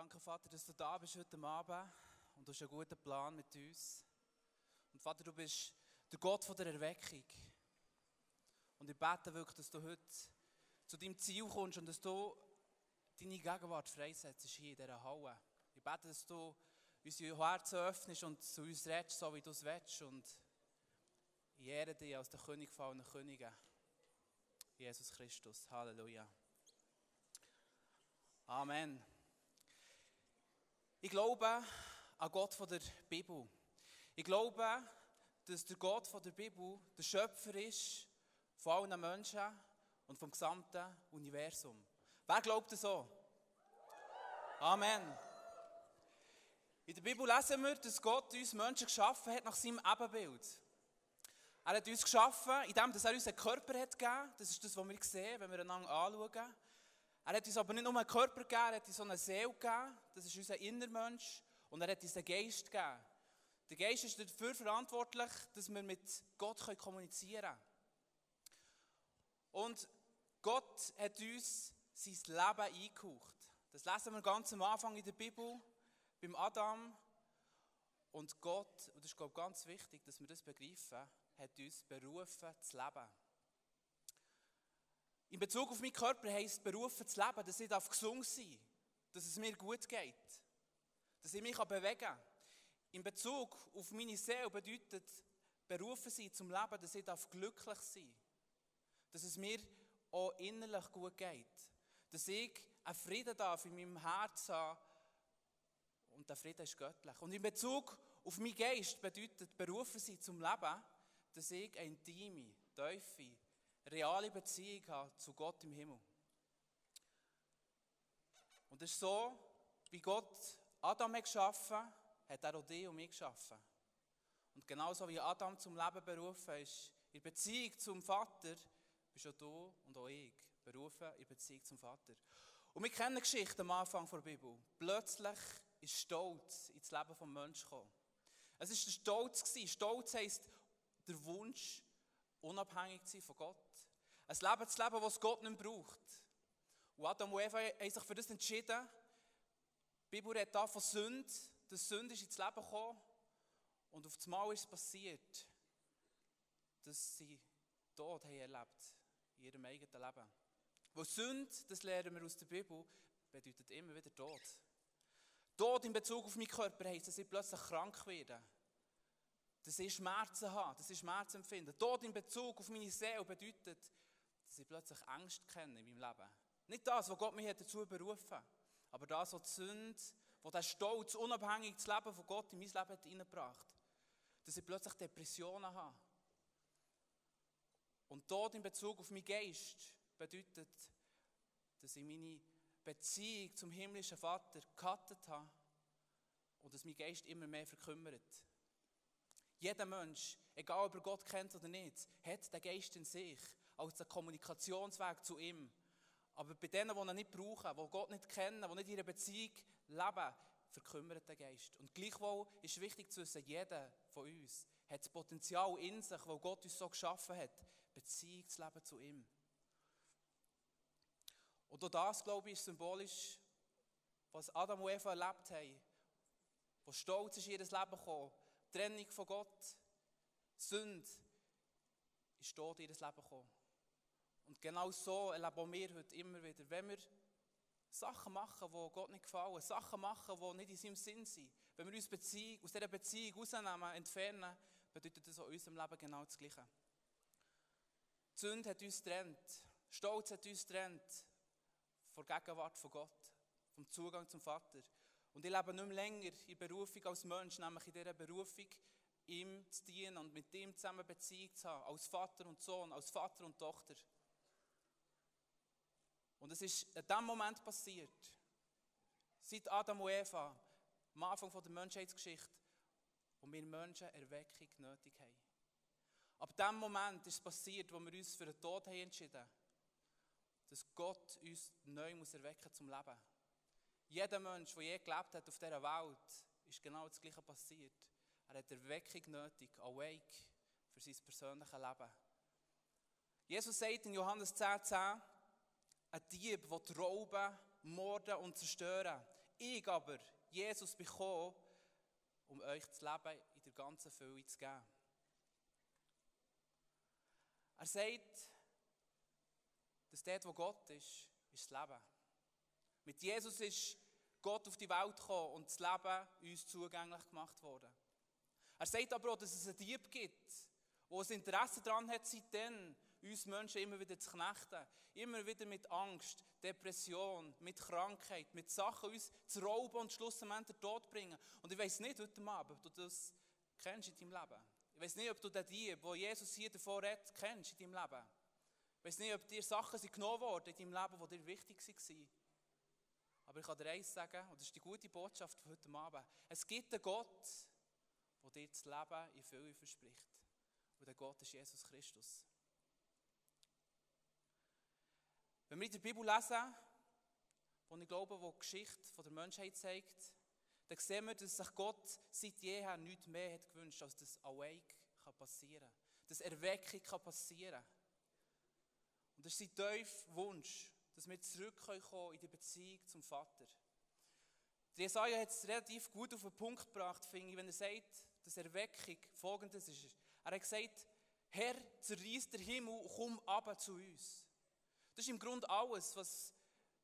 Danke, Vater, dass du da bist heute Abend und du hast einen guten Plan mit uns. Und Vater, du bist der Gott von der Erweckung. Und ich bete wirklich, dass du heute zu deinem Ziel kommst und dass du deine Gegenwart freisetzt hier in dieser Halle. Ich bete, dass du unsere Herzen öffnest und zu uns redest, so wie du es willst. Und ich ehre dich als der König von allen Königen. Jesus Christus. Halleluja. Amen. Ich glaube an Gott von der Bibel. Ich glaube, dass der Gott von der Bibel der Schöpfer ist von allen Menschen und vom gesamten Universum. Wer glaubt das so? Amen. In der Bibel lesen wir, dass Gott uns Menschen geschaffen hat nach seinem Ebenbild. Er hat uns geschaffen, indem er uns einen Körper hat gegeben. Das ist das, was wir sehen, wenn wir einander anschauen. Er hat uns aber nicht nur einen Körper gegeben, er hat uns so eine Seele gegeben. Das ist unser Innermensch. Und er hat uns einen Geist gegeben. Der Geist ist dafür verantwortlich, dass wir mit Gott kommunizieren können. Und Gott hat uns sein Leben eingehaucht. Das lesen wir ganz am Anfang in der Bibel, beim Adam. Und Gott, und das ist glaube ich, ganz wichtig, dass wir das begreifen, hat uns berufen zu leben. In Bezug auf meinen Körper heisst berufen zu leben, dass ich gesund sein darf, dass es mir gut geht, dass ich mich bewegen kann. In Bezug auf meine Seele bedeutet berufen sein zum Leben, dass ich glücklich sein darf, dass es mir auch innerlich gut geht, dass ich einen Frieden darf in meinem Herz haben und der Frieden ist göttlich. Und in Bezug auf meinen Geist bedeutet berufen sein zum Leben, dass ich eine intime, tiefe, reale Beziehung habe zu Gott im Himmel. Und es ist so, wie Gott Adam hat geschaffen, hat er auch dich und mich geschaffen. Und genauso wie Adam zum Leben berufen ist, in Beziehung zum Vater, bist auch du und auch ich berufen in Beziehung zum Vater. Und wir kennen die Geschichte am Anfang der Bibel. Plötzlich ist Stolz ins Leben des Menschen gekommen. Es war der Stolz. Stolz heisst der Wunsch, unabhängig zu sein von Gott. Ein Leben zu leben, das Gott nicht braucht. Und Adam und Eva haben sich für das entschieden. Die Bibel redet da von Sünde. dass Sünde ist ins Leben gekommen. Und auf einmal ist es passiert, dass sie Tod haben erlebt in ihrem eigenen Leben. Weil Sünde, das lernen wir aus der Bibel, bedeutet immer wieder Tod. Tod in Bezug auf meinen Körper heisst, dass ich plötzlich krank werde. Dass ich Schmerzen habe, dass ich Schmerzen empfinde. Tod in Bezug auf meine Seele bedeutet, dass ich plötzlich Angst kenne in meinem Leben. Nicht das, was Gott mich dazu berufen hat, aber das, was die Sünde, was der Stolz, unabhängig das Leben von Gott in mein Leben hat hineingebracht Dass ich plötzlich Depressionen habe. Und Tod in Bezug auf meinen Geist bedeutet, dass ich meine Beziehung zum himmlischen Vater gecuttet habe und dass mein Geist immer mehr verkümmert. Jeder Mensch, egal ob er Gott kennt oder nicht, hat den Geist in sich als den Kommunikationsweg zu ihm. Aber bei denen, die ihn nicht brauchen, die Gott nicht kennen, die nicht in ihrer Beziehung leben, verkümmert der Geist. Und gleichwohl ist wichtig zu wissen, jeder von uns hat das Potenzial in sich, weil Gott uns so geschaffen hat, Beziehung zu leben zu ihm. Und auch das, glaube ich, ist symbolisch, was Adam und Eva erlebt haben, wo stolz ist in ihr Leben gekommen, Trennung von Gott, Sünde, ist Tod in ihr Leben gekommen. Und genau so erleben wir heute immer wieder. Wenn wir Sachen machen, die Gott nicht gefallen, Sachen machen, die nicht in seinem Sinn sind, wenn wir uns Beziehung, aus dieser Beziehung rausnehmen, entfernen, bedeutet das in unserem Leben genau das Gleiche. Die Sünde hat uns getrennt. Stolz hat uns getrennt von der Gegenwart von Gott, vom Zugang zum Vater. Und ich lebe nicht mehr länger in Berufung als Mensch, nämlich in dieser Berufung, ihm zu dienen und mit ihm zusammen Beziehung zu haben, als Vater und Sohn, als Vater und Tochter. Und es ist in diesem Moment passiert, seit Adam und Eva, am Anfang der Menschheitsgeschichte, wo wir Menschen Erweckung nötig haben. Ab dem Moment ist es passiert, wo wir uns für den Tod haben entschieden dass Gott uns neu muss erwecken zum Leben. Jeder Mensch, der je gelebt hat auf dieser Welt, ist genau das Gleiche passiert. Er hat Erweckung nötig, Awake, für sein persönliches Leben. Jesus sagt in Johannes 10,10, 10, ein Dieb, der rauben, morden und zerstören. Ich aber, Jesus, bekomme, um euch das Leben in der ganzen Fülle zu geben. Er sagt, dass dort, wo Gott ist, ist das Leben. Mit Jesus ist Gott auf die Welt gekommen und das Leben uns zugänglich gemacht worden. Er sagt aber auch, dass es einen Dieb gibt, der ein Interesse daran hat, seitdem uns Menschen immer wieder zu knechten. Immer wieder mit Angst, Depression, mit Krankheit, mit Sachen uns zu rauben und schlussendlich den Tod bringen. Und ich weiß nicht heute Abend, ob du das kennst in deinem Leben. Ich weiß nicht, ob du den Dieb, wo Jesus hier davor redet, kennst in deinem Leben. Ich weiß nicht, ob dir Sachen sind genommen worden in deinem Leben, die dir wichtig waren. Aber ich kann dir eins sagen, und das ist die gute Botschaft von heute Abend. Es gibt einen Gott, der dir das Leben in Fülle verspricht. Und der Gott ist Jesus Christus. Wenn wir in der Bibel lesen, wo ich glaube, wo die Geschichte der Menschheit zeigt, dann sehen wir, dass sich Gott seit jeher nichts mehr hat gewünscht, als dass Awake passieren kann. Dass Erweckung passieren kann. Und das ist sein tiefer Wunsch, dass wir zurückkommen in die Beziehung zum Vater. Der Jesaja hat es relativ gut auf den Punkt gebracht, finde ich, wenn er sagt, dass Erweckung folgendes ist. Er hat gesagt, Herr, zerreiß der Himmel, komm aber zu uns. Das ist im Grunde alles, was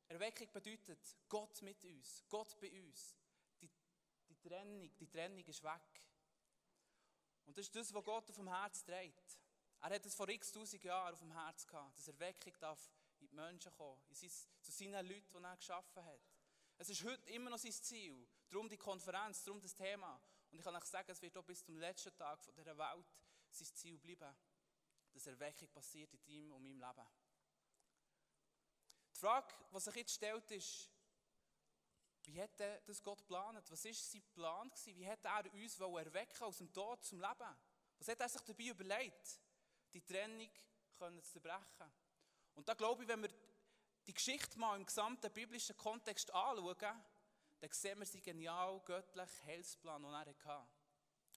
Erweckung bedeutet. Gott mit uns, Gott bei uns. Die, die, Trennung, die Trennung ist weg. Und das ist das, was Gott auf dem Herz trägt. Er hat es vor x tausend Jahren auf dem Herz gehabt, dass Erweckung darf in die Menschen kommen, in zu seinen Leuten, die er geschaffen hat. Es ist heute immer noch sein Ziel. Darum die Konferenz, darum das Thema. Und ich kann euch sagen, es wird auch bis zum letzten Tag dieser Welt sein Ziel bleiben, dass Erweckung passiert in deinem und meinem Leben. Die Frage, die sich jetzt stellt, ist, wie hat das Gott geplant? Was war sein Plan? Wie hat er uns erwecken aus dem Tod zum Leben? Was hat er sich dabei überlegt, die Trennung zu zerbrechen? Und da glaube ich, wenn wir die Geschichte mal im gesamten biblischen Kontext anschauen, dann sehen wir sie genial göttlichen Heilsplan, den er hatte.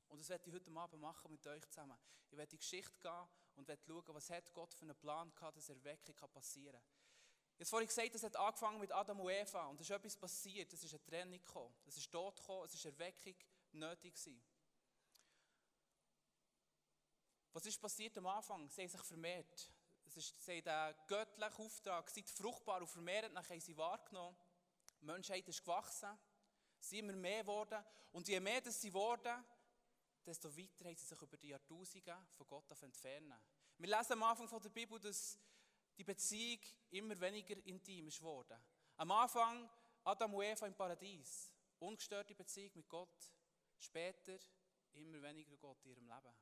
Und das werde ich heute Abend machen mit euch zusammen. Ich werde die Geschichte gehen und werde schauen, was hat Gott für einen Plan gehabt, dass Erweckung passieren kann. Habe vorhin gesagt, es hat angefangen mit Adam und Eva und es ist etwas passiert, es ist eine Trennung gekommen, es ist Tod gekommen, es ist Erweckung nötig gewesen. Was ist passiert am Anfang? Sie haben sich vermehrt. Es ist, sie haben den göttlichen Auftrag, seid fruchtbar und vermehrt, dann haben sie wahrgenommen. Die Menschheit ist gewachsen, sie sind immer mehr geworden und je mehr das sie geworden, desto weiter haben sie sich über die Jahrtausende von Gott entfernen. Wir lesen am Anfang von der Bibel, dass die Beziehung immer weniger intim ist geworden. Am Anfang Adam und Eva im Paradies, ungestörte Beziehung mit Gott. Später immer weniger Gott in ihrem Leben.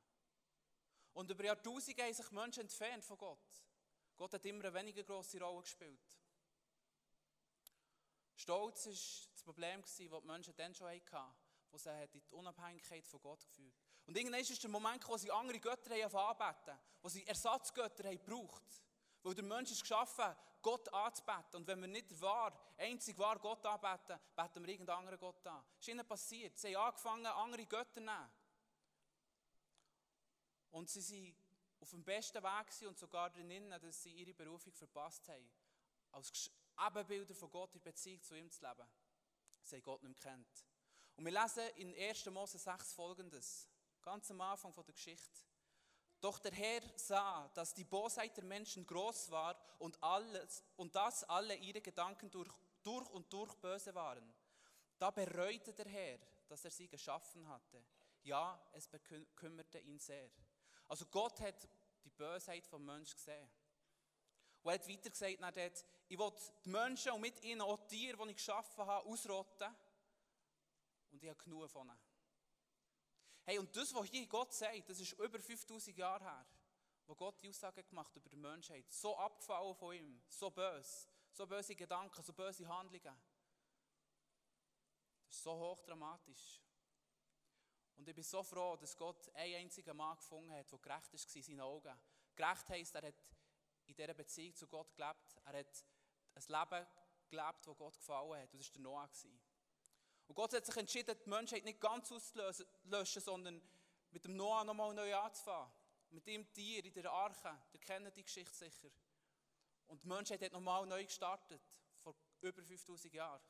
Und über Jahrtausende haben sich Menschen entfernt von Gott. Gott hat immer eine weniger grosse Rolle gespielt. Stolz war das Problem, das die Menschen dann schon hatten, wo sie die Unabhängigkeit von Gott geführt Und irgendwann ist der Moment wo sie andere Götter anbeten wo sie Ersatzgötter haben gebraucht weil der Mensch ist geschaffen, Gott anzubeten. Und wenn wir nicht wahr, einzig wahr Gott anbeten, beten wir irgendeinen anderen Gott an. Das ist ihnen passiert. Sie haben angefangen, andere Götter zu nehmen. Und sie sind auf dem besten Weg und sogar drinnen, dass sie ihre Berufung verpasst haben. Als Ebenbilder von Gott in Beziehung zu ihm zu leben. Sie haben Gott nicht mehr kennt. Und wir lesen in 1. Mose 6 folgendes. Ganz am Anfang der Geschichte. Doch der Herr sah, dass die Bosheit der Menschen groß war und, alles, und dass alle ihre Gedanken durch, durch und durch böse waren. Da bereute der Herr, dass er sie geschaffen hatte. Ja, es bekümmerte ihn sehr. Also Gott hat die Bösheit vom Menschen gesehen. Und er hat weiter gesagt, dort, ich will die Menschen und mit ihnen auch die Tiere, die ich geschaffen habe, ausrotten. Und ich habe genug von ihnen. Hey, und das, was hier Gott sagt, das ist über 5000 Jahre her, wo Gott die Aussage gemacht über die Menschheit. So abgefallen von ihm, so böse, so böse Gedanken, so böse Handlungen. Das ist so hochdramatisch. Und ich bin so froh, dass Gott einen einzigen Mann gefunden hat, der gerecht war in seinen Augen. Gerecht heisst, er hat in dieser Beziehung zu Gott gelebt. Er hat ein Leben gelebt, das Gott gefallen hat. Und das war der Noah. Und Gott hat sich entschieden, die Menschheit nicht ganz auszulöschen, sondern mit dem Noah nochmal neu anzufangen. Mit dem Tier in der Arche, ihr kennt die Geschichte sicher. Und die Menschheit hat nochmal neu gestartet, vor über 5000 Jahren.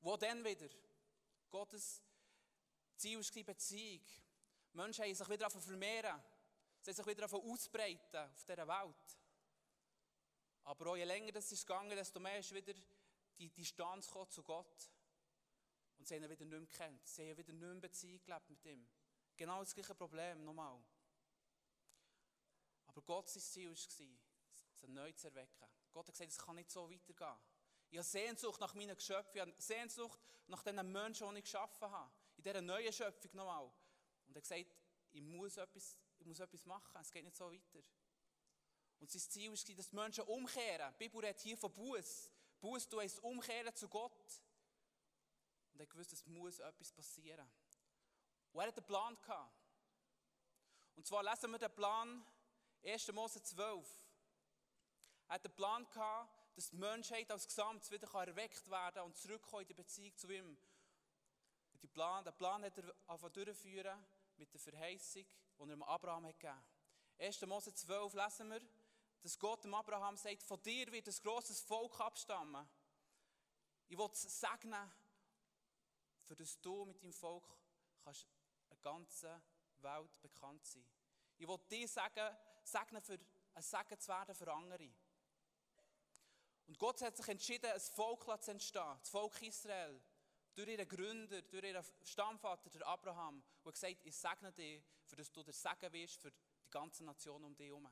Wo dann wieder? Gottes Ziel war Beziehung. Menschen haben sich wieder vermehren. Sie haben sich wieder ausbreiten auf dieser Welt. Aber je länger das ist gegangen, desto mehr ist wieder die Distanz zu Gott. Und sie haben ihn wieder nicht mehr gekannt. Sie haben wieder nicht mehr Beziehung gelebt mit ihm. Genau das gleiche Problem, nochmal. Aber Gottes Ziel war, sie neu zu erwecken. Gott hat gesagt, es kann nicht so weitergehen. Ich habe Sehnsucht nach meinen Geschöpfen, ich habe Sehnsucht nach den Menschen, die ich geschaffen habe. In dieser neuen Schöpfung nochmal. Und er hat gesagt, ich muss etwas, ich muss etwas machen, es geht nicht so weiter. Und sein Ziel war, dass die Menschen umkehren. Die Bibel redet hier von Buß. Buß, du heißt umkehren zu Gott. Und er wusste, es muss etwas passieren. Und er hat einen Plan gehabt. Und zwar lesen wir den Plan 1. Mose 12. Er hat einen Plan gehabt, dass die Menschheit als Gesamt wieder erweckt werden kann und zurückkommen in die Beziehung zu ihm. Und die Plan, den Plan hat er angefangen durchführen mit der Verheißung, die er dem Abraham hat gegeben hat. 1. Mose 12 lesen wir, dass Gott dem Abraham sagt, von dir wird ein grosses Volk abstammen. Ich will es segnen, für das du mit deinem Volk kannst eine ganze Welt bekannt sein. Ich will dir sagen, segnen, für ein Segen zu werden für andere. Und Gott hat sich entschieden, ein Volk zu entstehen, das Volk Israel, durch ihren Gründer, durch ihren Stammvater, der Abraham, und hat gesagt, ich segne dich, für dass du der Segen wirst für die ganze Nation um dich herum.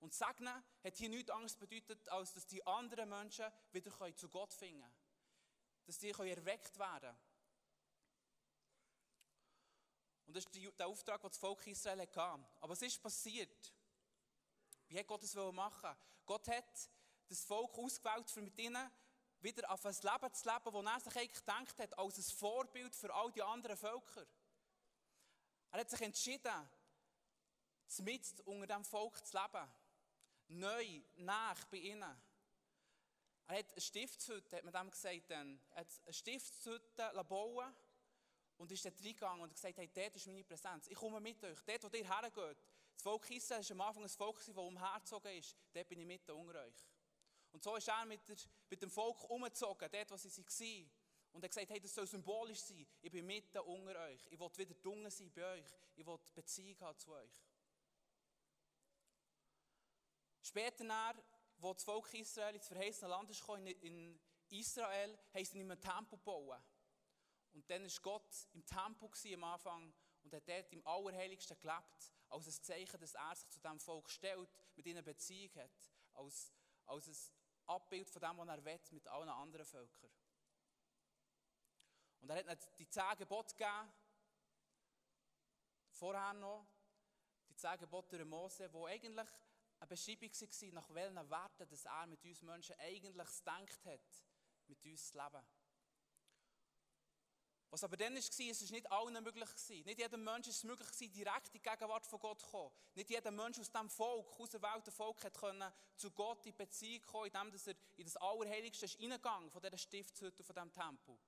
Und Segnen hat hier nichts anderes bedeutet, als dass die anderen Menschen wieder zu Gott finden können. Dass die erweckt werden können. Und das ist der Auftrag, den das Volk Israel hatte. Aber was ist passiert? Wie hat Gott das machen? Gott hat das Volk ausgewählt, um mit ihnen wieder auf ein Leben zu leben, das er sich eigentlich gedacht hat, als ein Vorbild für all die anderen Völker. Er hat sich entschieden, mit unter diesem Volk zu leben. Neu, nach bei ihnen. Er hat eine Stiftshütte, hat man dem gesagt, dann. er hat eine Stiftshütte bauen und ist dort reingegangen und gesagt, hey, dort ist meine Präsenz. Ich komme mit euch. Dort, wo ihr hergeht. Das Volk Israel war am Anfang ein Volk, das umhergezogen ist. Dort bin ich mitten unter euch. Und so ist er mit, der, mit dem Volk umgezogen, dort, wo sie waren. Und er gesagt, hey, das soll symbolisch sein. Ich bin mitten unter euch. Ich will wieder dunkel sein bei euch. Ich will Beziehung haben zu euch. Später, als das Volk Israel ins verheißene Land gekommen, in Israel, haben sie in einem Tempel gebaut. Und dann war Gott im Tempel am Anfang und hat dort im Allerheiligsten gelebt, als ein Zeichen, dass er sich zu diesem Volk stellt, mit ihnen Beziehung hat, als, als ein Abbild von dem, was er will, mit allen anderen Völkern. Und er hat ihnen die zehn Gebote gegeben, vorher noch, die zehn Gebote der Mose, die eigentlich eine Beschreibung waren, nach welchen Werten dass er mit uns Menschen eigentlich gedacht hat, mit uns zu leben. Was aber dann war, es nicht allen möglich. Nicht jedem Menschen ist es möglich direkt in die Gegenwart von Gott zu kommen. Nicht jeder Mensch aus diesem Volk, aus der Welt der Volk, hat zu Gott in Beziehung kommen, indem er in das Allerheiligste ist reingegangen von dieser Stiftshütte, von diesem Tempel.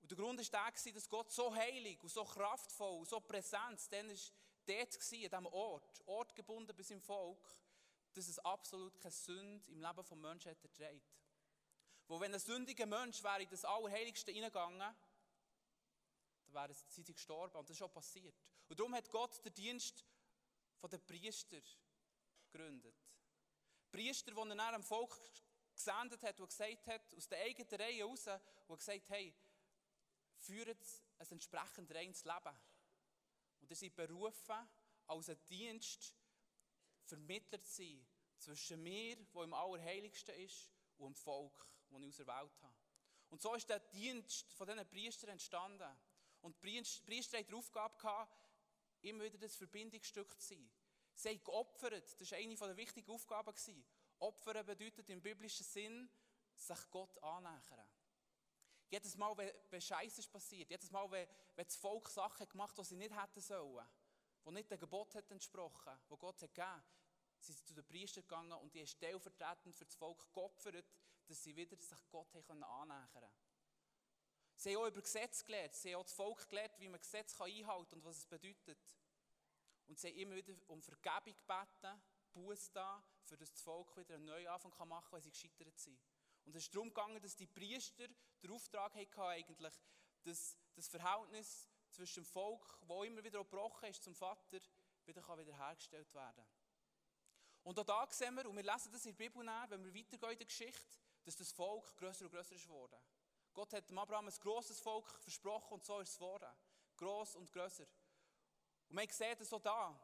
Und der Grund war der, dass Gott so heilig und so kraftvoll und so präsent dann ist dort war, an diesem Ort, ortgebunden bei seinem Volk, dass es absolut keine Sünde im Leben des Menschen erträgt. Wo wenn ein sündiger Mensch wäre in das Allerheiligste hineingegangen, dann wäre sie gestorben. Und das ist schon passiert. Und darum hat Gott den Dienst der Priester gegründet. Priester, die er dann am Volk gesendet hat und gesagt hat, aus der eigenen Reihe heraus, und gesagt hey, führt ein entsprechend reines Leben. Und ihr seid berufen, als ein Dienst Vermittler zu sein zwischen mir, wo im Allerheiligsten ist, und dem Volk, das ich auserwählt habe. Und so ist der Dienst von diesen Priestern entstanden. Und die Priester hatten die Aufgabe, gehabt, immer wieder das Verbindungsstück zu sein. Sie haben geopfert, das war eine der wichtigen Aufgaben. Opfern bedeutet im biblischen Sinn, sich Gott annähern. Jedes Mal, wenn, Scheiße passiert, jedes Mal, wenn, wenn das Volk Sachen gemacht hat, die sie nicht hätten sollen, die nicht dem Gebot hat entsprochen, wo Gott hat gegeben, sind sie zu den Priestern gegangen und die haben stellvertretend für das Volk geopfert, dass sie wieder sich Gott annähern können. Sie haben auch über Gesetz gelernt, sie haben auch das Volk gelernt, wie man Gesetz einhalten kann und was es bedeutet. Und sie haben immer wieder um Vergebung gebeten, Buß da, für das das Volk wieder einen neuen Anfang machen kann, weil sie gescheitert sind. Und es ist darum gegangen, dass die Priester den Auftrag hatten, eigentlich, dass das Verhältnis zwischen dem Volk, das immer wieder gebrochen ist, zum Vater, wieder wiederhergestellt werden kann. Und auch da sehen wir, und wir lesen das in der Bibel nach, wenn wir weitergehen in der Geschichte, dass das Volk grösser und grösser ist geworden. Gott hat dem Abraham ein grosses Volk versprochen und so ist es geworden. Gross und grösser. Und man sieht es auch da,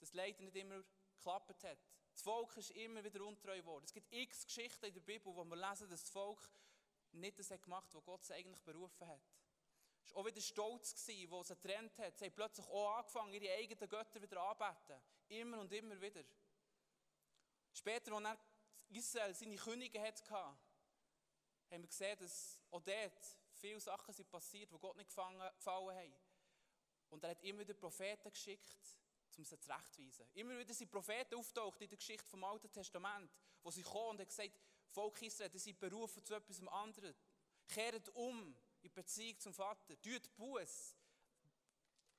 dass leider nicht immer geklappt hat. Das Volk ist immer wieder untreu geworden. Es gibt x Geschichten in der Bibel, wo wir lesen, dass das Volk nicht das hat gemacht hat, was Gott sie eigentlich berufen hat. Es war auch wieder stolz, gewesen, wo sie getrennt hat. Sie haben plötzlich auch angefangen, ihre eigenen Götter wieder anzubeten. Immer und immer wieder. Später, als Israel seine Könige hatte, haben wir gesehen, dass auch dort viele Sachen sind passiert, die Gott nicht gefallen haben. Und er hat immer wieder Propheten geschickt, um sie zurechtzuweisen. Immer wieder sind Propheten auftaucht in der Geschichte vom Alten Testament, wo sie kommen und haben gesagt, Volk Israel, ihr seid berufen zu etwas anderem. Kehrt um in Beziehung zum Vater. Tut Buß.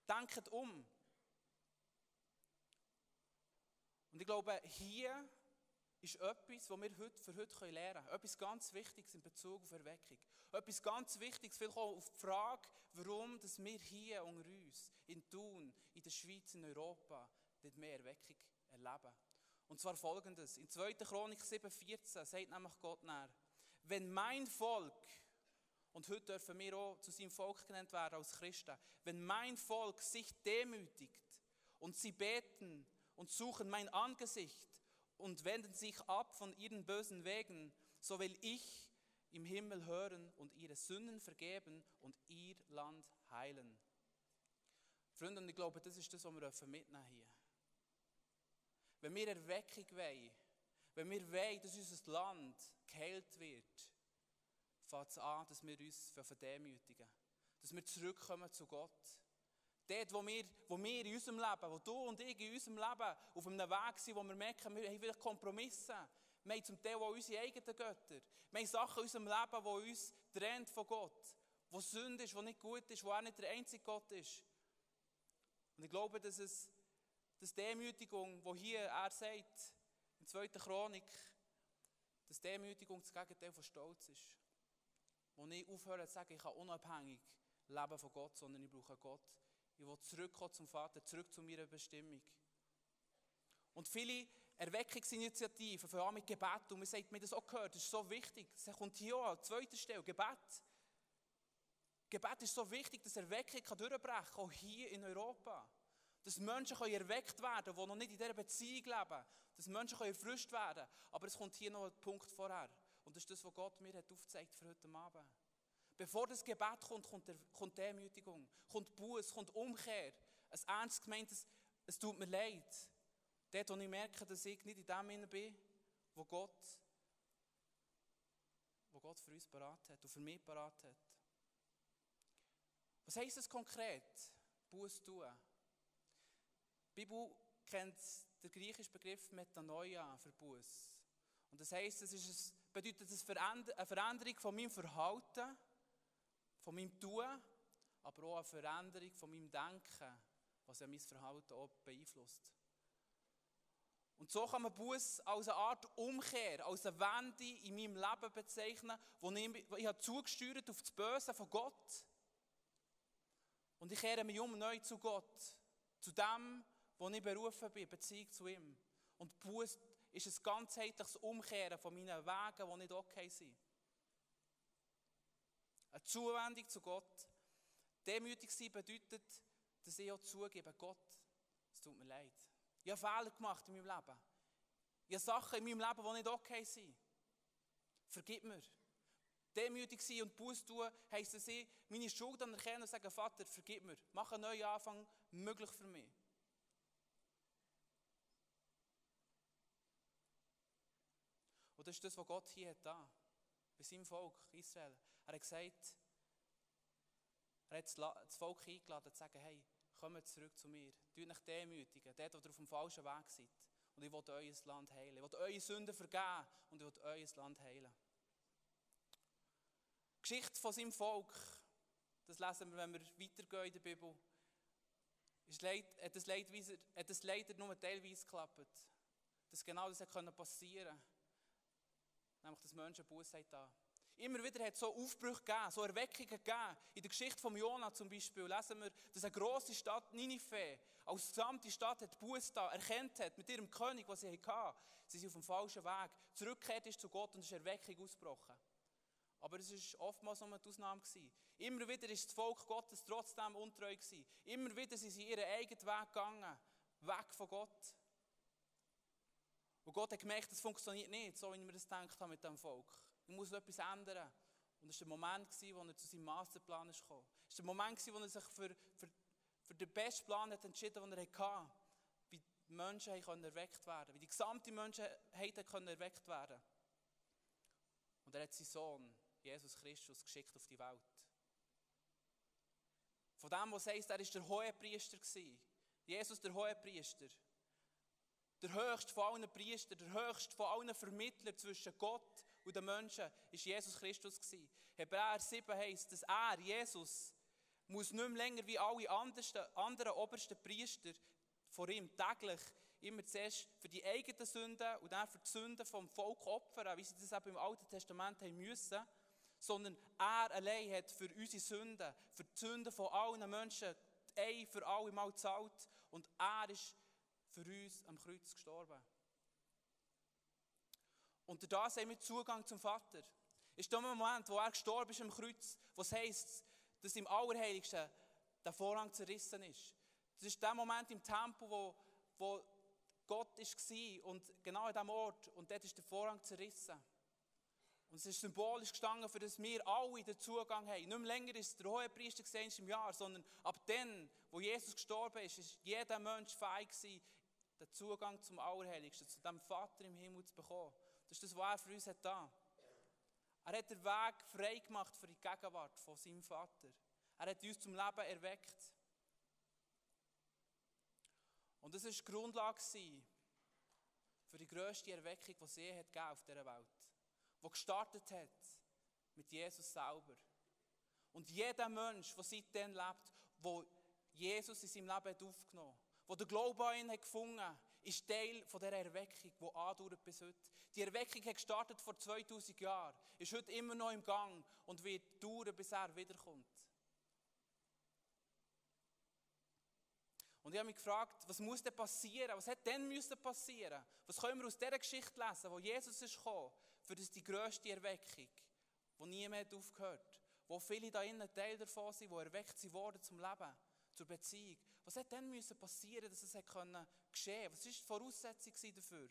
Denkt um. Und ich glaube, hier ist etwas, was wir heute, für heute lernen können. Etwas ganz Wichtiges in Bezug auf Erweckung. Etwas ganz Wichtiges, vielleicht auch auf die Frage, warum dass wir hier unter uns, in Thun, in der Schweiz, in Europa, nicht mehr Erweckung erleben. Und zwar folgendes. In 2. Chronik 7,14 sagt nämlich Gott nach, wenn mein Volk, und heute dürfen wir auch zu seinem Volk genannt werden als Christen, wenn mein Volk sich demütigt und sie beten und suchen mein Angesicht und wenden sich ab von ihren bösen Wegen, so will ich im Himmel hören und ihre Sünden vergeben und ihr Land heilen. Freunde, und ich glaube, das ist das, was wir mitnehmen hier. Wenn wir Erweckung wollen, wenn wir wollen, dass unser Land geheilt wird, fängt es an, dass wir uns verdemütigen. Dass wir zurückkommen zu Gott. Dort, wo wir, wo wir in unserem Leben, wo du und ich in unserem Leben auf einem Weg sind, wo wir merken, wir haben vielleicht Kompromisse. Wir haben zum Teil auch unsere eigenen Götter. Wir haben Sachen in unserem Leben, die uns trennt von Gott. Wo Sünde ist, wo nicht gut ist, wo auch nicht der einzige Gott ist. Und ich glaube, dass es dass Demütigung, wo hier er sagt, in 2. Chronik, dass Demütigung das Gegenteil von Stolz ist. Wo nicht aufhören zu sagen, ich kann unabhängig leben von Gott, sondern ich brauche Gott. Ich will zurückkommen zum Vater, zurück zu meiner Bestimmung. Und viele Erweckungsinitiativen, vor allem mit Gebet, und man sagt mir das auch gehört, das ist so wichtig. Das kommt hier auch an zweiter Stelle, Gebet. Gebet ist so wichtig, dass Erweckung durchbrechen kann, auch hier in Europa. Dass Menschen können erweckt werden die noch nicht in dieser Beziehung leben. Dass Menschen können erfrischt werden Aber es kommt hier noch ein Punkt vorher. Und das ist das, was Gott mir hat aufgezeigt für heute Abend. Bevor das Gebet kommt, kommt, der, kommt Demütigung, kommt Buß, kommt Umkehr. Ein ernst gemeintes, es tut mir leid. Dort, wo ich merke, dass ich nicht in dem bin, wo Gott, wo Gott für uns parat hat und für mich parat hat. Was heisst das konkret? Buß tun. Die Bibel kennt den griechischen Begriff Metanoia für Buß. Und das heisst, es bedeutet eine Veränderung von meinem Verhalten, von meinem Tun, aber auch eine Veränderung von meinem Denken, was ja mein Verhalten auch beeinflusst. Und so kann man Buß als eine Art Umkehr, als eine Wende in meinem Leben bezeichnen, wo ich, wo ich habe zugesteuert auf das Böse von Gott. Und ich kehre mich um neu zu Gott, zu dem, wo ich berufen bin, Beziehung zu ihm. Und Buß ist ein ganzheitliches Umkehren von meinen Wegen, die nicht okay sind. Eine Zuwendung zu Gott. Demütig sein bedeutet, dass ich auch zugebe, Gott, es tut mir leid. Ich habe Fehler gemacht in meinem Leben. Ich habe Sachen in meinem Leben, die nicht okay sind. Vergib mir. Demütig sein und Buß tun, heisst es, meine Schuld anerkennen und sagen, Vater, vergib mir. Mach einen neuen Anfang möglich für mich. Und das ist das, was Gott hier hat. Bei seinem Volk, Israel. Er hat gesagt, er hat das Volk eingeladen, zu sagen, hey, kommt zurück zu mir. Tut euch demütigen, dort, wo ihr auf dem falschen Weg seid. Und ich will euer Land heilen. Ich will eure Sünden vergeben und ich will euer Land heilen. Die Geschichte von seinem Volk, das lesen wir, wenn wir weitergehen in der Bibel, ist leid, hat, leider, hat es leider nur teilweise geklappt. Dass genau das passieren konnte. Nämlich dass Menschen Buße haben. Immer wieder hat es so Aufbrüche gegeben, so Erweckungen gegeben. In der Geschichte von Jona zum Beispiel lesen wir, dass eine grosse Stadt Ninive als gesamte Stadt hat Buße da erkennt hat mit ihrem König, was sie hatten. Sie sind auf dem falschen Weg. Zurückgekehrt ist zu Gott und es ist Erweckung ausgebrochen. Aber es war oftmals nur eine Ausnahme. Gewesen. Immer wieder ist das Volk Gottes trotzdem untreu gewesen. Immer wieder sind sie ihren eigenen Weg gegangen, weg von Gott. Und Gott hat gemerkt, das funktioniert nicht, so wie ich mir das gedacht habe mit dem Volk. Ich muss etwas ändern. Und es war der Moment, wo er zu seinem Masterplan kam. Es war der Moment, wo er sich für, für, für den besten Plan hat entschieden den er hatte. Wie die Menschen erweckt werden. Wie die gesamte Menschheit erweckt werden Und er hat seinen Sohn, Jesus Christus, geschickt auf die Welt. Von dem, was heißt, er war der Hohepriester. Jesus, der Hohepriester. Der höchste von allen Priestern, der höchste von allen Vermittlern zwischen Gott und den Menschen ist Jesus Christus. Hebräer 7 heißt, dass er, Jesus, muss nicht mehr länger wie alle anderen obersten Priester vor ihm täglich immer zuerst für die eigenen Sünden und dann für die Sünden vom Volk opfern, wie sie das eben im Alten Testament haben müssen, sondern er allein hat für unsere Sünden, für die Sünden von allen Menschen ein für alle Mal gezahlt und er ist für uns am Kreuz gestorben. Und da haben wir Zugang zum Vater. Ist der Moment, wo er gestorben ist am Kreuz, was heisst, dass im Allerheiligsten der Vorhang zerrissen ist. Das ist der Moment im Tempel, wo, wo Gott war und genau an diesem Ort und dort ist der Vorhang zerrissen. Und es ist symbolisch gestanden, für dass wir alle den Zugang haben. Nicht mehr länger ist der hohe Priester im Jahr, sondern ab dann, wo Jesus gestorben ist, ist jeder Mensch fähig gewesen, den Zugang zum Allerheiligsten, zu dem Vater im Himmel zu bekommen. Das ist das, was er für uns hat da. Er hat den Weg frei gemacht für die Gegenwart von seinem Vater. Er hat uns zum Leben erweckt. Und das war die Grundlage für die grösste Erweckung, die es hat auf dieser Welt. Die gestartet hat mit Jesus selber. Und jeder Mensch, der seitdem lebt, der Jesus in seinem Leben aufgenommen hat, der den Glauben an ihn gefunden hat, ist Teil dieser Erweckung, die andauert bis heute. Die Erweckung hat gestartet vor 2000 Jahren, ist heute immer noch im Gang und wird dauern, bis er wiederkommt. Und ich habe mich gefragt, was muss denn passieren? Was hätte denn müssen passieren? Was können wir aus dieser Geschichte lesen, wo Jesus ist gekommen, für das die grösste Erweckung, die niemand aufgehört, wo viele da innen Teil davon sind, die erweckt sind worden zum Leben, zur Beziehung. Was hätte denn müssen passieren, dass es können geschehen? Was war die Voraussetzung dafür?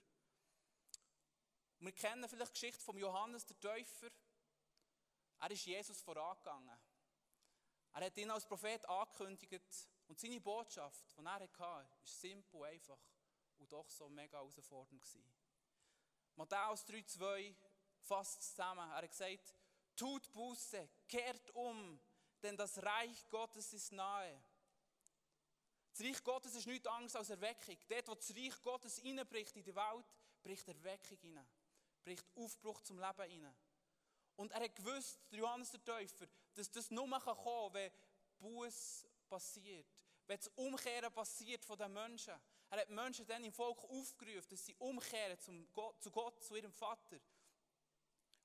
Wir kennen vielleicht die Geschichte von Johannes der Täufer. Er ist Jesus vorangegangen. Er hat ihn als Prophet angekündigt und seine Botschaft, die er hatte, war simpel, einfach und doch so mega herausfordernd. Matthäus 3,2 fasst zusammen. Er hat gesagt, tut Buße, kehrt um, denn das Reich Gottes ist nahe. Das Reich Gottes ist nichts anderes als Erweckung. Dort, wo das Reich Gottes reinbricht in die Welt, bricht Erweckung rein. Bricht Aufbruch zum Leben rein. Und er hat gewusst, Johannes der Täufer, dass das nur kommen kann, wenn Buß passiert. Wenn das Umkehren passiert von den Menschen. Er hat Menschen dann im Volk aufgerufen, dass sie umkehren zum Gott, zu Gott, zu ihrem Vater.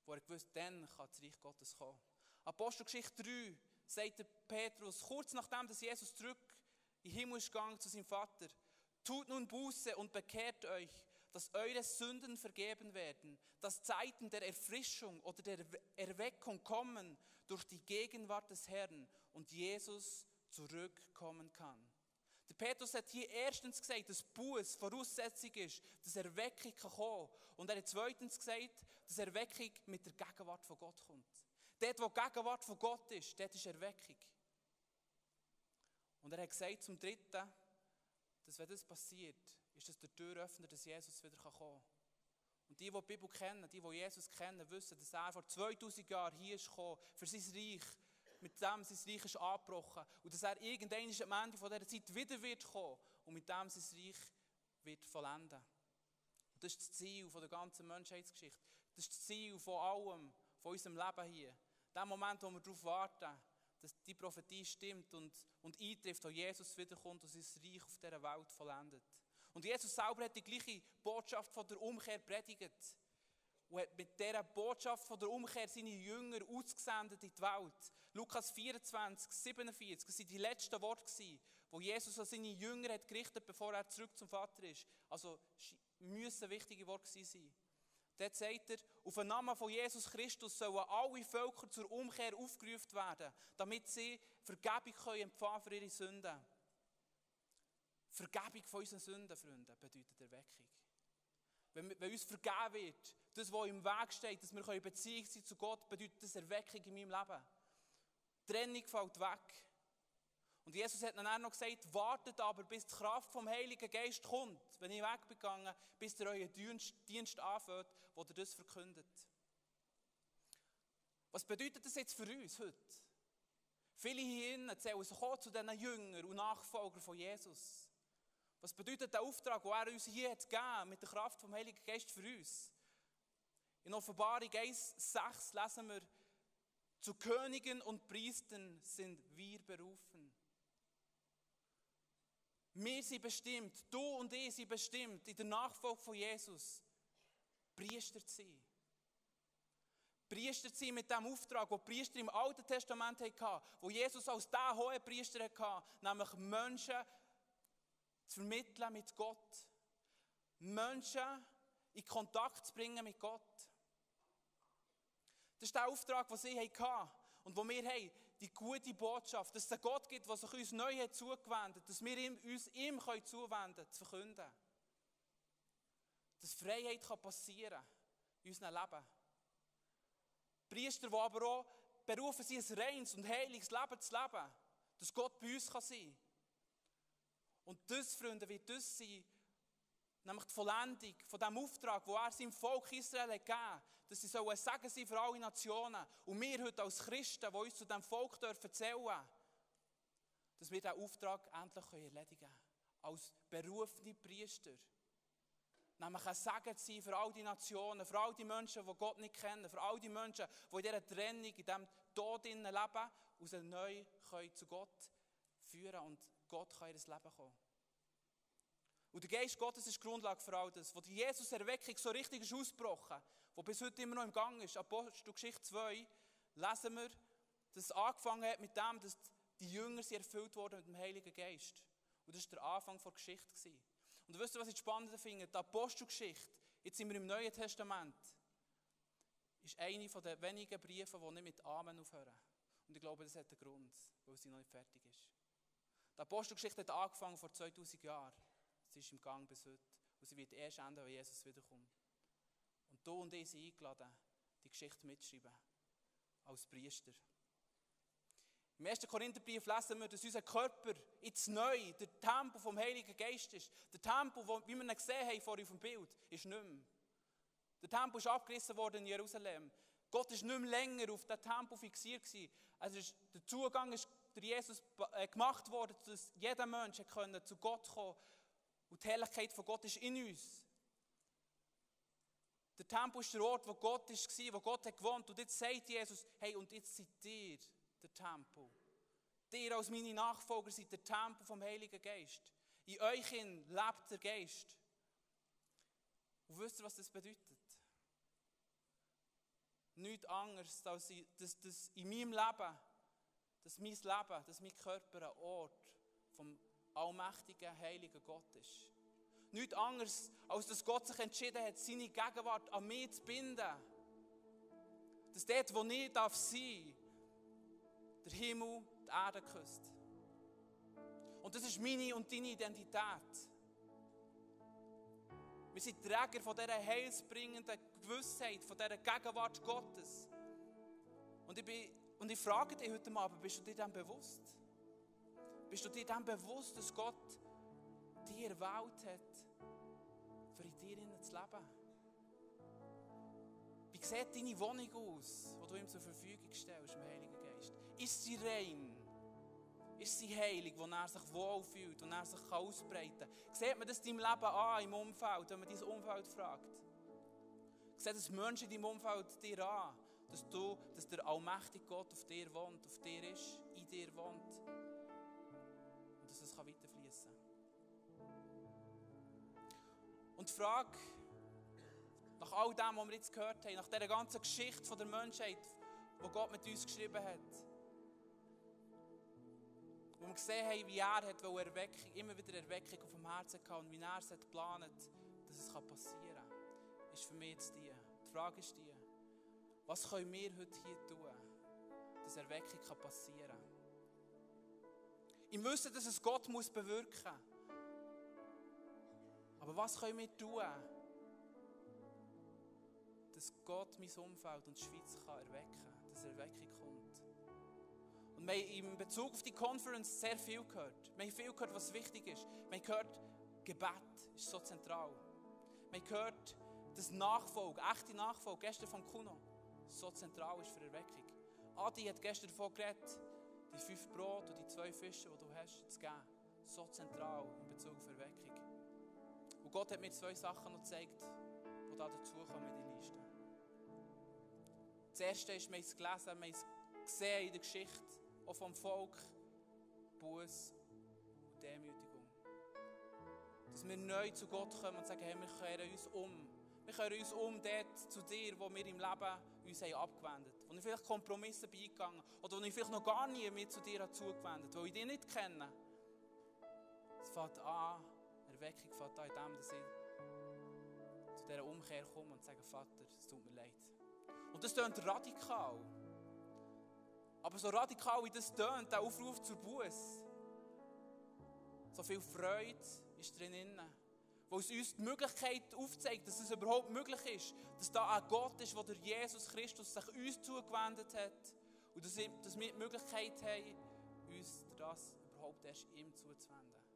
Wo er gewusst, dann kann das Reich Gottes kommen. Apostelgeschichte 3 sagt Petrus, kurz nachdem dass Jesus zurück in den Himmel ist gegangen zu seinem Vater, tut nun Buße und bekehrt euch, dass eure Sünden vergeben werden, dass Zeiten der Erfrischung oder der Erweckung kommen durch die Gegenwart des Herrn und Jesus zurückkommen kann. Der Petrus hat hier erstens gesagt, dass Buß Voraussetzung ist, dass Erweckung kann kommen. Und er hat zweitens gesagt, dass Erweckung mit der Gegenwart von Gott kommt. Dort, wo die Gegenwart von Gott ist, dort ist Erweckung. Und er hat gesagt zum Dritten, dass wenn das passiert, ist das der Türöffner, dass Jesus wieder kommen kann. Und die, die die Bibel kennen, die, die Jesus kennen, wissen, dass er vor 2000 Jahren hier ist gekommen, für sein Reich mit dem sein Reich ist angebrochen und dass er irgendwann am Ende von dieser Zeit wieder wird kommen und mit dem sein Reich wird vollenden. Und das ist das Ziel von der ganzen Menschheitsgeschichte. Das ist das Ziel von allem, von unserem Leben hier. Der Moment, wo wir darauf warten, dass die Prophetie stimmt und, und eintrifft, wo Jesus wiederkommt und sein Reich auf dieser Welt vollendet. Und Jesus selber hat die gleiche Botschaft von der Umkehr predigt. und hat mit dieser Botschaft von der Umkehr seine Jünger ausgesendet in die Welt. Lukas 24, 47, das waren die letzten Worte, die Jesus an seine Jünger hat gerichtet bevor er zurück zum Vater ist. Also müssen wichtige Worte sein. Dort sagt er, auf den Namen von Jesus Christus sollen alle Völker zur Umkehr aufgerufen werden, damit sie Vergebung können empfangen für ihre Sünden. Vergebung von unseren Sünden, Freunde, bedeutet Erweckung. Wenn, wenn uns vergeben wird, das, was im Weg steht, dass wir in Beziehung sein zu Gott, bedeutet das Erweckung in meinem Leben. Die Trennung fällt weg. Und Jesus hat dann auch noch gesagt, wartet aber, bis die Kraft vom Heiligen Geist kommt, wenn ich weggegangen bis ihr euren Dienst, Dienst anfängt, wo ihr das verkündet. Was bedeutet das jetzt für uns heute? Viele hier innen zählen sich auch zu diesen Jüngern und Nachfolgern von Jesus. Was bedeutet der Auftrag, den er uns hier hat gegeben, mit der Kraft vom Heiligen Geist für uns? In Offenbarung 1,6 lesen wir, zu Königen und Priestern sind wir berufen. Wir sind bestimmt, du und ich sind bestimmt, in der Nachfolge von Jesus Priester zu sein. Priester zu sein mit dem Auftrag, den Priester im Alten Testament hatten, wo Jesus als der hohe Priester hatte, nämlich Menschen zu vermitteln mit Gott. Menschen in Kontakt zu bringen mit Gott. Das ist der Auftrag, den sie hatten und wo wir haben die gute Botschaft, dass es einen Gott gibt, der sich uns neu hat zugewendet dass wir uns ihm können zuwenden zu verkünden. Dass Freiheit kann passieren in unserem Leben. Priester, die aber auch berufen sind, ein reines und heiliges Leben zu leben, dass Gott bei uns kann sein kann. Und das, Freunde, wird das sein, nämlich die Vollendung von dem Auftrag, wo er seinem Volk Israel gegeben hat, dass sie sollen sagen sein für alle Nationen. Und wir heute als Christen, die uns zu diesem Volk dürfen erzählen, dass wir diesen Auftrag endlich erledigen können. Als berufene Priester. Nämlich ein Segen sein für all die Nationen, für all die Menschen, die Gott nicht kennen, für all die Menschen, die in dieser Trennung, in diesem Tod leben und sie neu können zu Gott führen und Gott kann in ihr Leben kommen. Und der Geist Gottes ist die Grundlage für all das. Wo die Jesus-Erweckung so richtig ist ausgebrochen, wo bis heute immer noch im Gang ist, Apostelgeschichte 2, lesen wir, dass es angefangen hat mit dem, dass die Jünger sie erfüllt wurden mit dem Heiligen Geist. Und das war der Anfang der Geschichte. Gewesen. Und wisst ihr, was ich spannend finde? Die Apostelgeschichte, jetzt sind wir im Neuen Testament, ist eine der wenigen Briefe, die nicht mit Amen aufhören. Und ich glaube, das hat einen Grund, weil sie noch nicht fertig ist. Die Apostelgeschichte hat angefangen vor 2000 Jahren. Sie ist im Gang bis heute. Und sie wird erst enden, wenn Jesus wiederkommt. Und du und ich sind eingeladen, die Geschichte mitzuschreiben. Als Priester. Im 1. Korintherbrief lesen wir, dass unser Körper jetzt neu der Tempel vom Heiligen Geist ist. Der Tempel, wie wir ihn gesehen haben vorhin auf dem Bild, ist nicht mehr. Der Tempel ist abgerissen worden in Jerusalem. Gott ist nicht mehr länger auf den Tempel fixiert gewesen. Also ist, der Zugang ist durch Jesus äh, gemacht worden, dass jeder Mensch zu Gott kommen und die Herrlichkeit von Gott ist in uns. Der Tempel ist der Ort, wo Gott war, wo Gott hat gewohnt. Und jetzt sagt Jesus, hey, und jetzt seid ihr der Tempel. Ihr als meine Nachfolger seid der Tempel vom Heiligen Geist. In euch lebt der Geist. Und wisst ihr, was das bedeutet? Nichts anderes, als dass, dass in meinem Leben, dass mein Leben, dass mein Körper ein Ort vom allmächtigen, heiligen Gott ist. Nichts anderes, als dass Gott sich entschieden hat, seine Gegenwart an mich zu binden. Dass dort, wo ich darf sein der Himmel die Erde küsst. Und das ist meine und deine Identität. Wir sind Träger von dieser heilsbringenden Gewissheit, von dieser Gegenwart Gottes. Und ich, bin, und ich frage dich heute Abend, bist du dir dem bewusst? Bist du dir dem bewusst, dass Gott dir erwählt hat, für in dir zu leben? Wie sieht deine Wohnung aus, die du ihm zur Verfügung stellst, im Heiligen Geist? Ist sie rein? Ist sie heilig, wo er sich wohlfühlt und er sich ausbreiten kann? Sieht man das in deinem Leben an, im Umfeld, wenn man dein Umfeld fragt? Sieht das Menschen in deinem Umfeld dir an, dass, du, dass der allmächtige Gott auf dir wohnt, auf dir ist, in dir wohnt? Die Frage, Nach all dem, was wir jetzt gehört haben, nach dieser ganzen Geschichte von der Menschheit, die Gott mit uns geschrieben hat. Wo wir gesehen haben, wie er hat Erweckung, immer wieder Erweckung auf dem Herzen hatte und wie er es hat geplant, dass es passieren kann, ist für mich jetzt die. Die Frage ist die, was können wir heute hier tun, dass Erweckung passieren kann? Im Wissen, dass es Gott muss bewirken muss. Aber was können wir tun, dass Gott mein Umfeld und die Schweiz kann erwecken kann, dass Erweckung kommt? Und wir haben in Bezug auf die Conference sehr viel gehört. Wir haben viel gehört, was wichtig ist. Wir haben gehört, Gebet ist so zentral. Wir haben gehört, dass Nachfolge, echte Nachfolge, gestern von Kuno, so zentral ist für Erweckung. Adi hat gestern davon geredet, die fünf Brot und die zwei Fische, die du hast, zu geben. So zentral in Bezug auf Erweckung. Gott hat mir zwei Sachen noch gezeigt, die da dazukommen in die Liste. Das erste ist, wir haben es gelesen, wir haben es gesehen in der Geschichte, auch vom Volk, Buß und Demütigung. Dass wir neu zu Gott kommen und sagen, hey, wir kehren uns um. Wir kehren uns um dort zu dir, wo wir im Leben uns haben abgewendet haben. Wo ich vielleicht Kompromisse beigegangen oder wo ich vielleicht noch gar nie mehr zu dir zugewendet habe, weil ich dich nicht kenne. Es fängt an, Erweckung fängt an in dem, dass ich zu dieser Umkehr komme und sage, Vater, es tut mir leid. Und das klingt radikal. Aber so radikal wie das tönt, der Aufruf zur Buß, so viel Freude ist drin, wo es uns die Möglichkeit aufzeigt, dass es überhaupt möglich ist, dass da ein Gott ist, wo der Jesus Christus sich uns zugewendet hat und dass wir die Möglichkeit haben, uns das überhaupt erst ihm zuzuwenden.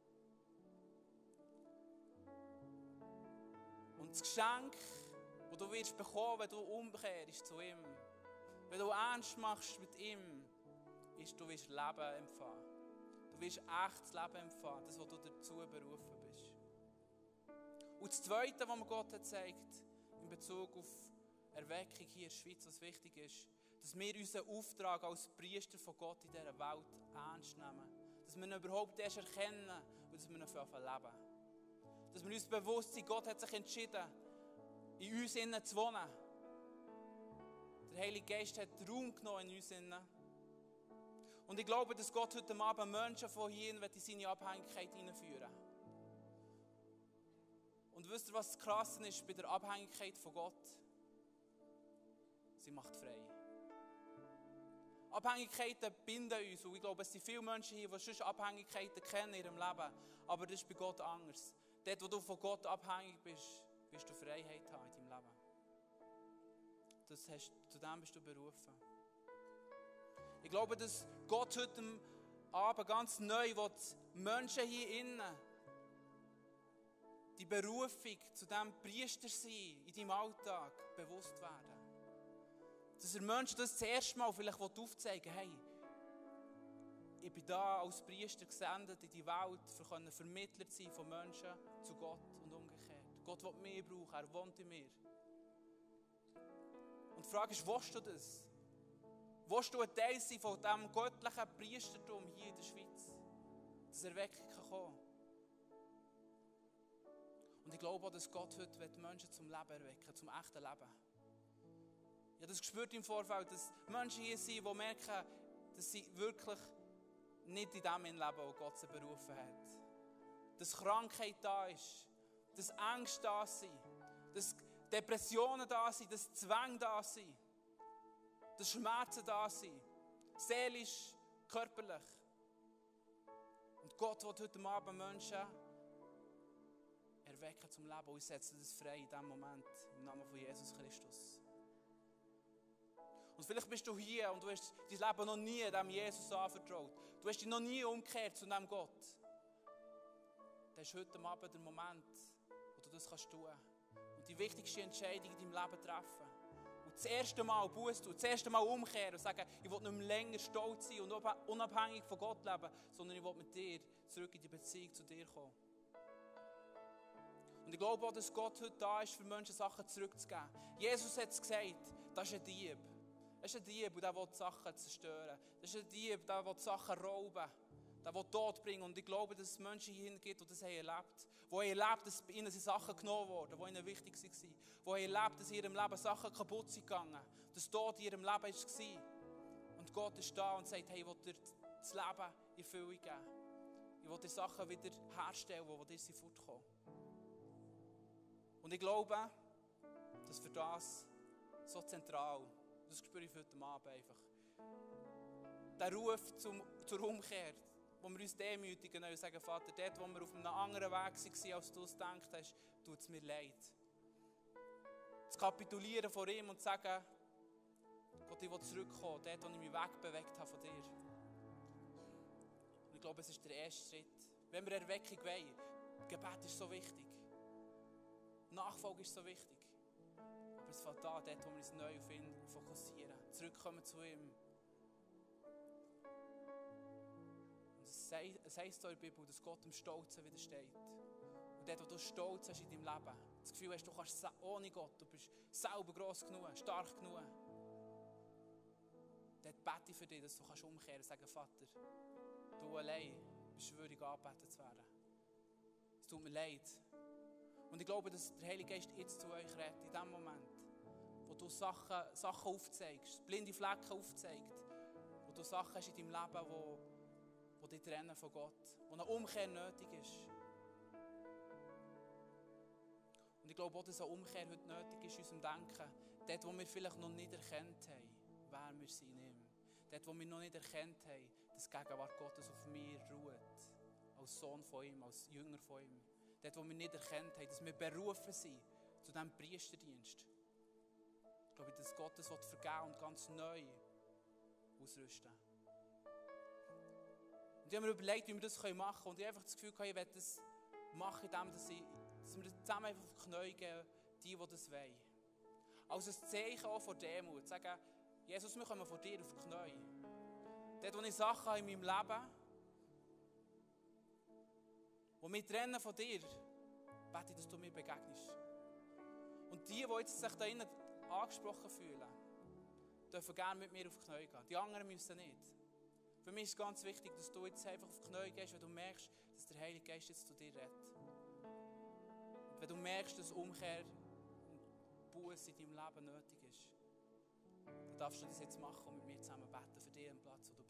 Und das Geschenk, das du wirst bekommen, wenn du umkehrst zu ihm, wenn du ernst machst mit ihm, ist, du wirst Leben empfangen. Du wirst echtes Leben empfangen, das, was du dazu berufen bist. Und das Zweite, was mir Gott hat zeigt, in Bezug auf Erweckung hier in der Schweiz, was wichtig ist, dass wir unseren Auftrag als Priester von Gott in dieser Welt ernst nehmen. Dass wir ihn überhaupt erst erkennen und dass wir ihn leben. Dass wir uns bewusst sind, Gott hat sich entschieden, in uns innen zu wohnen. Der Heilige Geist hat Raum genommen in uns innen. Und ich glaube, dass Gott heute Abend Menschen von hier in seine Abhängigkeit hineinführen Und wisst ihr, was das Krasse ist bei der Abhängigkeit von Gott? Sie macht frei. Abhängigkeiten binden uns. Und ich glaube, es sind viele Menschen hier, die schon Abhängigkeiten kennen in ihrem Leben. Aber das ist bei Gott anders. Dort, wo du von Gott abhängig bist, wirst du Freiheit haben in deinem Leben. Das hast, zu dem bist du berufen. Ich glaube, dass Gott heute Abend ganz neu will, Menschen hier innen die Berufung zu dem Priester sein in deinem Alltag bewusst werden. Dass er Menschen das erste Mal vielleicht aufzeigen will, hey, ich bin da als Priester gesendet in die Welt, um Vermittler zu sein von Menschen zu Gott und umgekehrt. Gott will mehr brauchen, er wohnt in mir. Und die Frage ist, willst du das? Willst du ein Teil sein von diesem göttlichen Priestertum hier in der Schweiz? Dass Erweckung kann kommen Und ich glaube auch, dass Gott heute Menschen zum Leben erwecken zum echten Leben. Ich habe das gespürt im Vorfeld, dass Menschen hier sind, die merken, dass sie wirklich nicht in dem leben, wo Gott sie berufen hat. Dass Krankheit da ist, dass Ängste da sind, dass Depressionen da sind, dass Zwänge da sind dass Schmerzen da sind. Seelisch, körperlich. Und Gott will heute Abend Menschen erwecken zum Leben und setzen das frei in diesem Moment im Namen von Jesus Christus. Und vielleicht bist du hier und du hast dein Leben noch nie dem Jesus anvertraut. Du hast dich noch nie umgekehrt zu diesem Gott. Dann ist heute Abend der Moment, wo du das kannst tun und die wichtigste Entscheidung in deinem Leben treffen das erste Mal Buß tun, das erste Mal umkehren und sagen, ich will nicht mehr länger stolz sein und unabhängig von Gott leben, sondern ich will mit dir zurück in die Beziehung zu dir kommen. Und ich glaube auch, dass Gott heute da ist, für Menschen Sachen zurückzugeben. Jesus hat es gesagt, das ist ein Dieb. Das ist ein Dieb, der will Sachen zerstören. Das ist ein Dieb, der will Sachen rauben. Der will Tod bringen. Und ich glaube, dass es Menschen hier gibt, die das haben erlebt haben. Die erlebt dass ihnen Sachen genommen wurden, die ihnen wichtig waren. Die erlebt dass in ihrem Leben Sachen kaputt sind gegangen. Dass Tod in ihrem Leben war. Und Gott ist da und sagt, hey, ich will dir das Leben in Fülle geben. Ich will dir Sachen wieder herstellen, die dir fortkommen. Und ich glaube, dass für das so zentral, das spüre ich heute Abend einfach, der Ruf zum, zur Umkehr, wo wir uns demütigen und sagen, Vater, dort, wo wir auf einem anderen Weg waren, als du es gedacht hast, tut es mir leid. Zu kapitulieren vor ihm und zu sagen, Gott, ich will zurückkommen, dort, wo ich mich wegbewegt habe von dir. Und ich glaube, es ist der erste Schritt. Wenn wir Erweckung wollen, Gebet ist so wichtig. Nachfolge ist so wichtig. Es fällt da, dort, wo wir uns neu auf ihn fokussieren. Zurückkommen zu ihm. es heisst in der Bibel, dass Gott dem Stolzen widersteht. Und dort, wo du Stolz hast in deinem Leben, das Gefühl hast, du kannst ohne Gott, du bist selber gross genug, stark genug, dort bete ich für dich, dass du kannst umkehren und sagen, Vater, du allein bist würdig angebetet zu werden. Es tut mir leid. Und ich glaube, dass der Heilige Geist jetzt zu euch redet, in dem Moment, wo du Sachen, Sachen aufzeigst, blinde Flecken aufzeigt, wo du Sachen hast in deinem Leben, wo die dich trennen von Gott, wo eine Umkehr nötig ist. Und ich glaube auch, dass eine Umkehr heute nötig ist in unserem Denken. Dort, wo wir vielleicht noch nicht erkannt haben, wer wir sind in ihm. Dort, wo wir noch nicht erkannt haben, dass die Gegenwart Gottes auf mir ruht. Als Sohn von ihm, als Jünger von ihm. Dort, wo wir nicht erkannt haben, dass wir berufen sind zu diesem Priesterdienst. Ich glaube, dass Gott das vergeben und ganz neu ausrüsten und ich habe mir überlegt, wie wir das machen können. Und ich habe einfach das Gefühl, ich werde das machen, indem ich, dass wir zusammen einfach auf die Knie gehen, die, die das wollen. Als ein Zeichen auch vor Demut. Sagen, Jesus, wir kommen vor dir auf die Knie. Dort, wo ich Sachen habe in meinem Leben, die mich trennen von dir, bete ich, dass du mir begegnest. Und die, die sich da innen angesprochen fühlen, dürfen gerne mit mir auf die Knie gehen. Die anderen müssen nicht. Für mich ist es ganz wichtig, dass du jetzt einfach auf die Knie gehst, wenn du merkst, dass der Heilige Geist jetzt zu dir redet. Wenn du merkst, dass Umkehr und Buße in deinem Leben nötig ist, dann darfst du das jetzt machen und mit mir zusammen beten für dich am Platz, wo du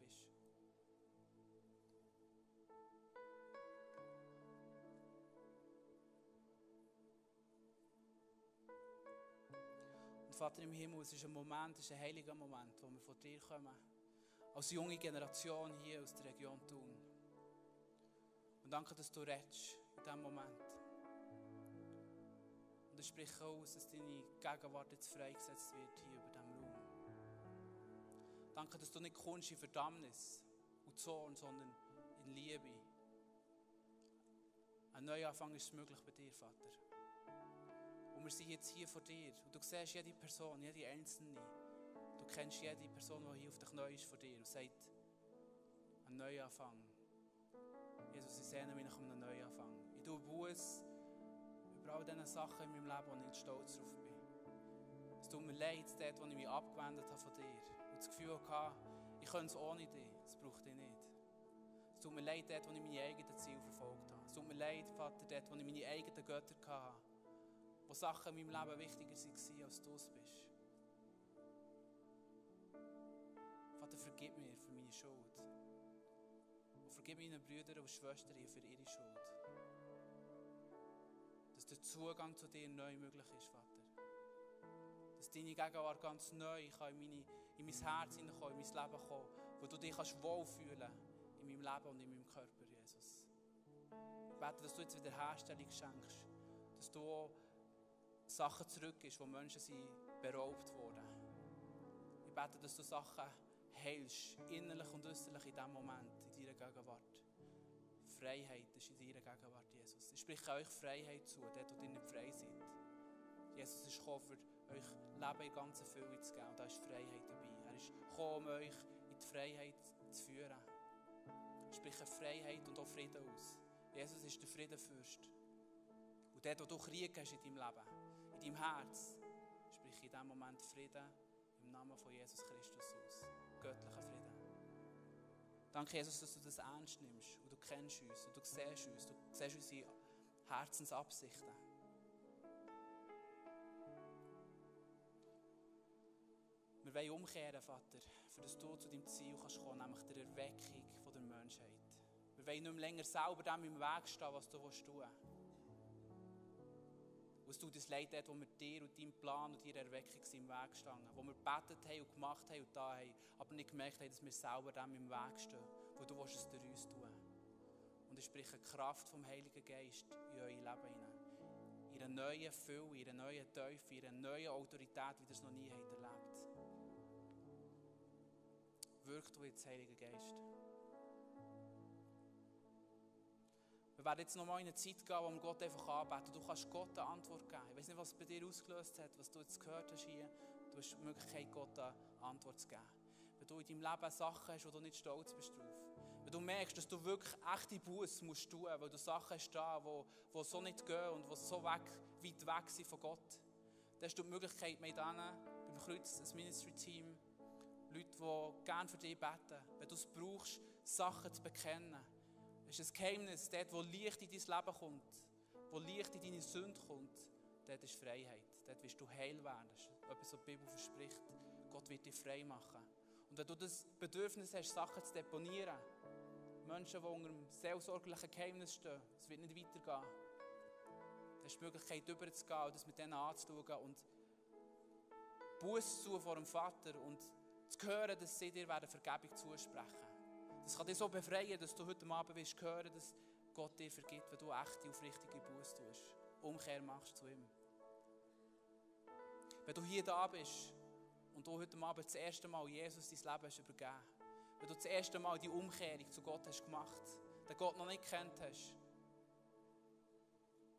Vater im Himmel, es ist ein Moment, es ist ein heiliger Moment, wo wir vor dir kommen als junge Generation hier aus der Region Thun. Und danke, dass du redest in diesem Moment. Und ich spreche aus, dass deine Gegenwart jetzt freigesetzt wird hier über diesem Raum. Danke, dass du nicht kommst in Verdammnis und Zorn, sondern in Liebe. Ein Neuanfang ist möglich bei dir, Vater. Und wir sind jetzt hier vor dir. Und du siehst jede Person, jede Einzelne. Du kennst jede Person, die hier auf der Knie ist vor dir und sagt, ein Neuanfang. Jesus, ich sehne mich nach einem Neuanfang. Ich tue Buß über all diese Sachen in meinem Leben, wo ich nicht stolz drauf bin. Es tut mir leid, dort, wo ich mich abgewendet habe von dir und das Gefühl hatte, ich könnte es ohne dich, es braucht dich nicht. Es tut mir leid, dort, wo ich meine eigenen Ziele verfolgt habe. Es tut mir leid, Vater, dort, wo ich meine eigenen Götter hatte, wo Sachen in meinem Leben wichtiger waren, als du es bist. Vater, vergib mir für meine Schuld. Und vergib meinen Brüdern und Schwestern für ihre Schuld. Dass der Zugang zu dir neu möglich ist, Vater. Dass deine Gegenwart ganz neu kann in, meine, in mein Herz hineinkommen, in mein Leben kommen, wo du dich kannst wohlfühlen in meinem Leben und in meinem Körper, Jesus. Ich bete, dass du jetzt wieder Herstellung schenkst, dass du Sachen zurückgibst, wo Menschen sind beraubt wurden. Ich bete, dass du Sachen heilst, innerlich und äußerlich in diesem Moment, in deiner Gegenwart. Freiheit ist in deiner Gegenwart, Jesus. Ich spreche euch Freiheit zu, dort, wo ihr nicht frei seid. Jesus ist gekommen, für euch Leben in ganzer Fülle zu geben. Und da ist Freiheit dabei. Er ist gekommen, um euch in die Freiheit zu führen. Ich spreche Freiheit und auch Frieden aus. Jesus ist der Friedenfürst. Und dort, wo du Krieg hast in deinem Leben, deinem Herz, spreche ich in diesem Moment Frieden im Namen von Jesus Christus aus göttlichen Frieden. Danke, Jesus, dass du das ernst nimmst und du kennst uns und du siehst uns, du siehst unsere Herzensabsichten. Wir wollen umkehren, Vater, für dass du zu deinem Ziel kannst kommen, nämlich der Erweckung der Menschheit. Wir wollen nicht mehr länger selber dem im Weg stehen, was du tun willst. Es tut uns leid, dort, wo wir dir und deinem Plan und deiner Erweckung im Weg gestanden wo wir betet haben und gemacht haben und da haben, aber nicht gemerkt haben, dass wir selber dem im Weg stehen, wo du willst es durch uns tun. Und ich spreche Kraft vom Heiligen Geist in euer Leben hinein. In einer neuen Fülle, in einer neuen Teufel, in einer neuen Autorität, wie ihr es noch nie habt erlebt. Wirkt du jetzt, Heiliger Geist. Wir werden jetzt nochmal in eine Zeit gehen, wo wir Gott einfach anbeten. Du kannst Gott eine Antwort geben. Ich weiß nicht, was es bei dir ausgelöst hat, was du jetzt gehört hast hier. Du hast die Möglichkeit, Gott eine Antwort zu geben. Wenn du in deinem Leben Sachen hast, wo du nicht stolz bist drauf. Wenn du merkst, dass du wirklich echte Buße musst tun, weil du Sachen hast da, wo, wo so nicht gehen und die so weg, weit weg sind von Gott. Dann hast du die Möglichkeit, mit denen, beim Kreuz, das Ministry-Team, Leute, die gerne für dich beten, wenn du es brauchst, Sachen zu bekennen ist ein Geheimnis, dort, wo Licht in dein Leben kommt, wo Licht in deine Sünde kommt, dort ist Freiheit. Dort wirst du heil werden. Das ist etwas, was die Bibel verspricht. Gott wird dich frei machen. Und wenn du das Bedürfnis hast, Sachen zu deponieren, Menschen, die unter einem seelsorglichen Geheimnis stehen, es wird nicht weitergehen, dann hast du die Möglichkeit, überzugehen und das mit denen anzuschauen und Buß zu vor dem Vater und zu hören, dass sie dir Vergebung zusprechen werden. Das kann dich so befreien, dass du heute Abend wirst hören, dass Gott dir vergibt, wenn du echte, aufrichtige Buße tust. Umkehr machst zu ihm. Wenn du hier da bist und du heute Abend das erste Mal Jesus dein Leben hast übergeben, wenn du das erste Mal die Umkehrung zu Gott hast gemacht, den Gott noch nicht kennt hast,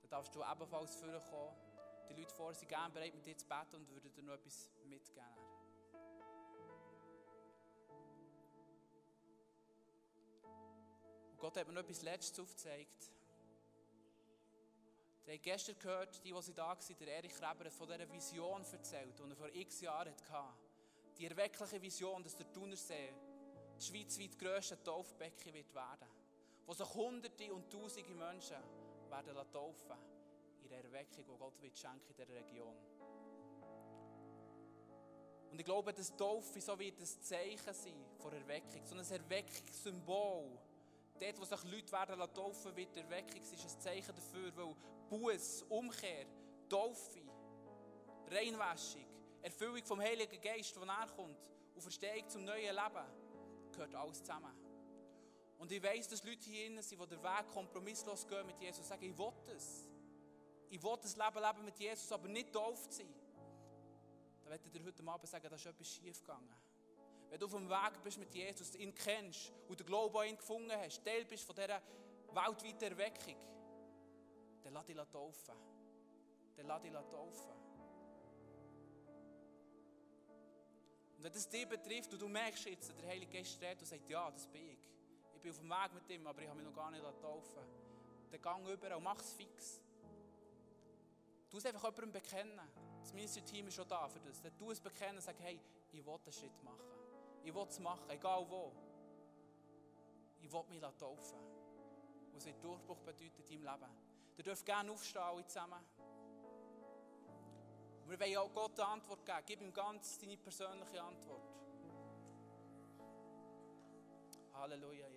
dann darfst du ebenfalls vorkommen. Die Leute vor sind gerne bereit, mit dir zu beten und würden dir noch etwas mitgeben. Gott hat mir noch etwas Letztes aufgezeigt. Ihr habt gestern gehört, die, die da waren, der Erich Reber hat von dieser Vision erzählt, die er vor x Jahren hatte. Die erweckliche Vision, dass der Thunersee das schweizweit grösste Taufbecken wird werden. Wo sich Hunderte und Tausende Menschen werden taufen in der Erweckung, die Gott wird schenken in dieser Region. Und ich glaube, dass Taufe so wird ein Zeichen sein von Erweckung, so ein Erweckungssymbol dort, wo sich Leute werden taufen, wird Erweckung, ist ein Zeichen dafür, weil Buß, Umkehr, Taufe, Reinwaschung, Erfüllung vom Heiligen Geist, der näher kommt, und Verstehung zum neuen Leben, gehört alles zusammen. Und ich weiss, dass Leute hier drin sind, die den Weg kompromisslos gehen mit Jesus und sagen, ich will das. Ich will das Leben leben mit Jesus, aber nicht tauft sein. Dann werde ich dir heute Abend sagen, da ist etwas schief gegangen wenn du auf dem Weg bist mit Jesus, ihn kennst und den Glauben an ihn gefunden hast, Teil bist von dieser weltweiten Erweckung, dann lass dich taufen. Dann lass dich taufen. Und wenn das dich betrifft und du merkst jetzt, der Heilige Geist redet und sagt, ja, das bin ich. Ich bin auf dem Weg mit ihm, aber ich habe mich noch gar nicht taufen Dann gang über und mach es fix. Du es einfach jemandem bekennen. Das Ministry-Team ist schon da für das. Dann tu es bekennen und sag, hey, ich will einen Schritt machen. Ich will es machen, egal wo. Ich will mich taufen. Was wird Durchbruch bedeutet in deinem Leben. Ihr dürft gerne aufstehen, alle zusammen. Wir wollen auch Gott eine Antwort geben. Gib ihm ganz deine persönliche Antwort. Halleluja.